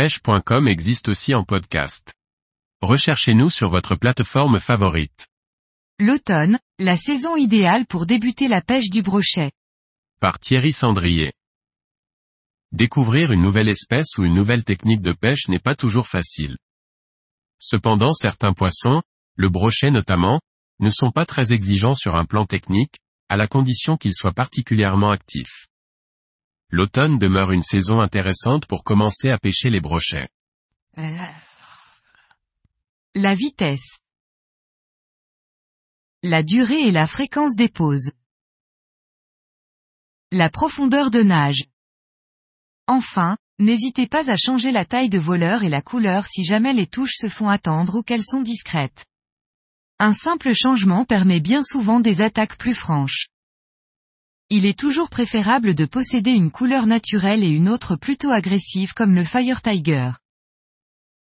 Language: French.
pêche.com existe aussi en podcast. Recherchez-nous sur votre plateforme favorite. L'automne, la saison idéale pour débuter la pêche du brochet. Par Thierry Sandrier. Découvrir une nouvelle espèce ou une nouvelle technique de pêche n'est pas toujours facile. Cependant certains poissons, le brochet notamment, ne sont pas très exigeants sur un plan technique, à la condition qu'ils soient particulièrement actifs. L'automne demeure une saison intéressante pour commencer à pêcher les brochets. La vitesse. La durée et la fréquence des pauses. La profondeur de nage. Enfin, n'hésitez pas à changer la taille de voleur et la couleur si jamais les touches se font attendre ou qu'elles sont discrètes. Un simple changement permet bien souvent des attaques plus franches. Il est toujours préférable de posséder une couleur naturelle et une autre plutôt agressive comme le Fire Tiger.